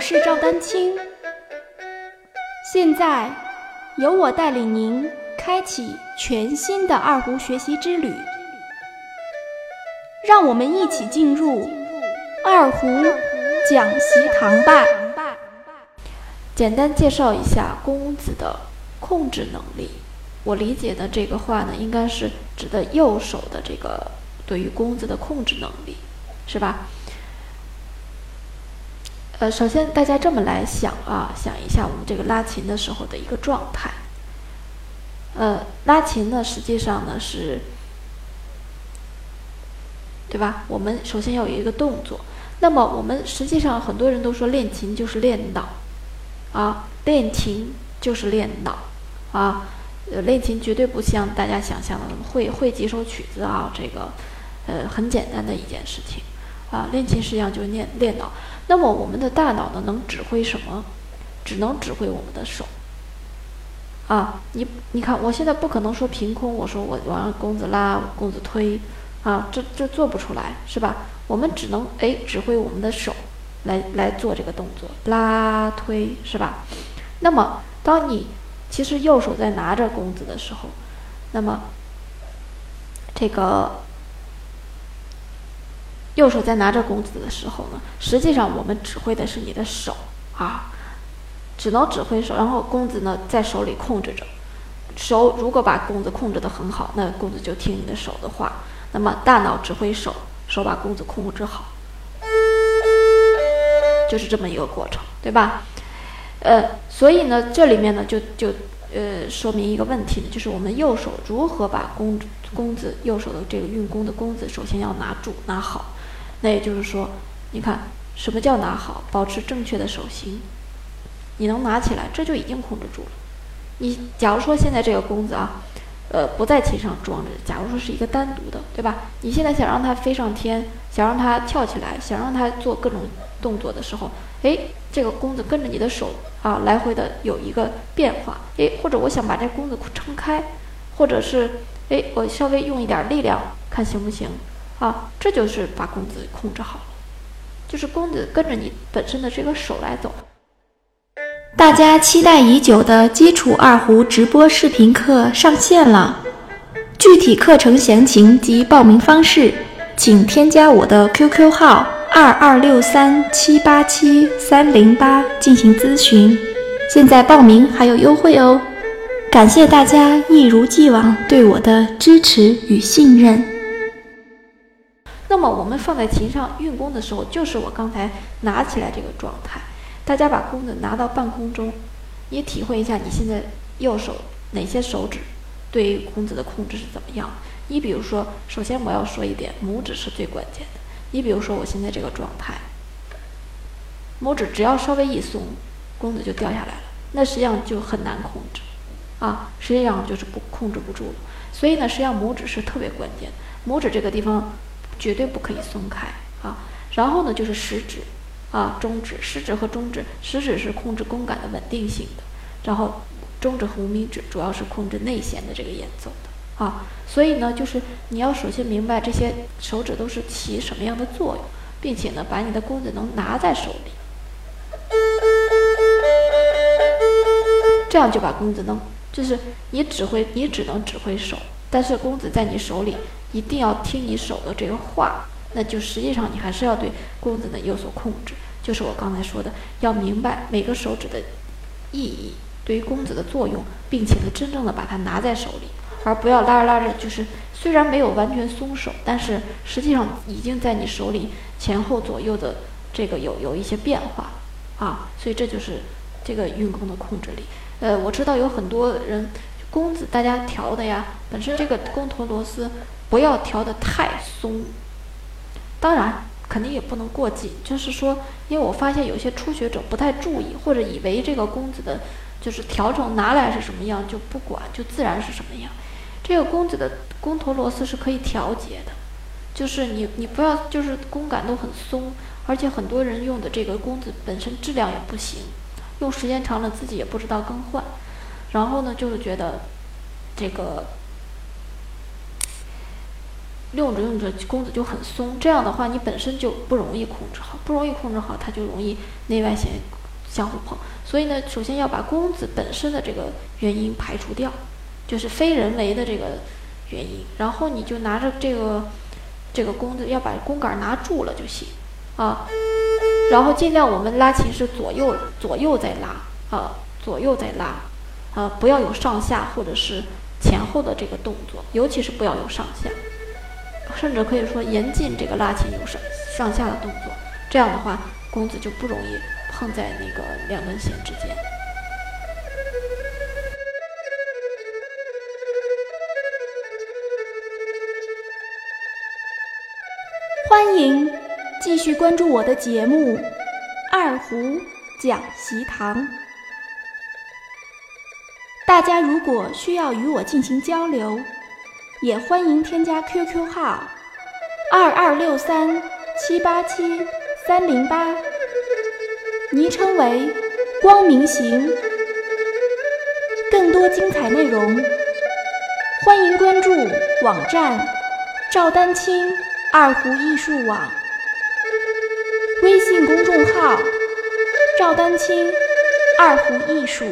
我是赵丹青，现在由我带领您开启全新的二胡学习之旅，让我们一起进入二胡讲习堂吧。简单介绍一下弓子的控制能力。我理解的这个话呢，应该是指的右手的这个对于弓子的控制能力，是吧？呃，首先大家这么来想啊，想一下我们这个拉琴的时候的一个状态。呃，拉琴呢，实际上呢是，对吧？我们首先要有一个动作。那么我们实际上很多人都说练琴就是练脑，啊，练琴就是练脑，啊，呃，练琴绝对不像大家想象的会会几首曲子啊，这个，呃，很简单的一件事情，啊，练琴实际上就是练练脑。那么我们的大脑呢，能指挥什么？只能指挥我们的手。啊，你你看，我现在不可能说凭空，我说我我让弓子拉，弓子推，啊，这这做不出来，是吧？我们只能哎指挥我们的手来来做这个动作，拉推，是吧？那么当你其实右手在拿着弓子的时候，那么这个。右手在拿着弓子的时候呢，实际上我们指挥的是你的手啊，只能指挥手，然后弓子呢在手里控制着。手如果把弓子控制得很好，那弓子就听你的手的话。那么大脑指挥手，手把弓子控制好，就是这么一个过程，对吧？呃，所以呢，这里面呢就就呃说明一个问题呢，就是我们右手如何把弓弓子右手的这个运弓的弓子，首先要拿住拿好。那也就是说，你看什么叫拿好？保持正确的手型，你能拿起来，这就已经控制住了。你假如说现在这个弓子啊，呃，不在琴上装着，假如说是一个单独的，对吧？你现在想让它飞上天，想让它跳起来，想让它做各种动作的时候，哎，这个弓子跟着你的手啊，来回的有一个变化，哎，或者我想把这弓子撑开，或者是哎，我稍微用一点力量，看行不行？啊，这就是把弓子控制好了，就是弓子跟着你本身的这个手来走。大家期待已久的基础二胡直播视频课上线了，具体课程详情及报名方式，请添加我的 QQ 号二二六三七八七三零八进行咨询。现在报名还有优惠哦，感谢大家一如既往对我的支持与信任。那么我们放在琴上运弓的时候，就是我刚才拿起来这个状态。大家把弓子拿到半空中，你体会一下你现在右手哪些手指对于弓子的控制是怎么样？你比如说，首先我要说一点，拇指是最关键的。你比如说我现在这个状态，拇指只要稍微一松，弓子就掉下来了，那实际上就很难控制啊，实际上就是不控制不住了。所以呢，实际上拇指是特别关键，拇指这个地方。绝对不可以松开啊！然后呢，就是食指啊、中指，食指和中指，食指是控制弓杆的稳定性的，然后中指和无名指主要是控制内弦的这个演奏的啊。所以呢，就是你要首先明白这些手指都是起什么样的作用，并且呢，把你的弓子能拿在手里，这样就把弓子能，就是你指挥，你只能指挥手，但是弓子在你手里。一定要听你手的这个话，那就实际上你还是要对弓子呢有所控制。就是我刚才说的，要明白每个手指的意义，对于弓子的作用，并且呢真正的把它拿在手里，而不要拉着拉着，就是虽然没有完全松手，但是实际上已经在你手里前后左右的这个有有一些变化啊。所以这就是这个运弓的控制力。呃，我知道有很多人弓子大家调的呀，本身这个弓头螺丝。不要调得太松，当然肯定也不能过紧。就是说，因为我发现有些初学者不太注意，或者以为这个弓子的，就是调整拿来是什么样就不管，就自然是什么样。这个弓子的弓头螺丝是可以调节的，就是你你不要就是弓感都很松，而且很多人用的这个弓子本身质量也不行，用时间长了自己也不知道更换，然后呢就是觉得这个。用着用着弓子就很松，这样的话你本身就不容易控制好，不容易控制好，它就容易内外弦相互碰。所以呢，首先要把弓子本身的这个原因排除掉，就是非人为的这个原因。然后你就拿着这个这个弓子，要把弓杆拿住了就行啊。然后尽量我们拉琴是左右左右在拉啊，左右在拉啊，不要有上下或者是前后的这个动作，尤其是不要有上下。甚至可以说严禁这个拉琴有上上下的动作，这样的话弓子就不容易碰在那个两根弦之间。欢迎继续关注我的节目《二胡讲习堂》。大家如果需要与我进行交流。也欢迎添加 QQ 号二二六三七八七三零八，昵称为光明行。更多精彩内容，欢迎关注网站赵丹青二胡艺术网，微信公众号赵丹青二胡艺术。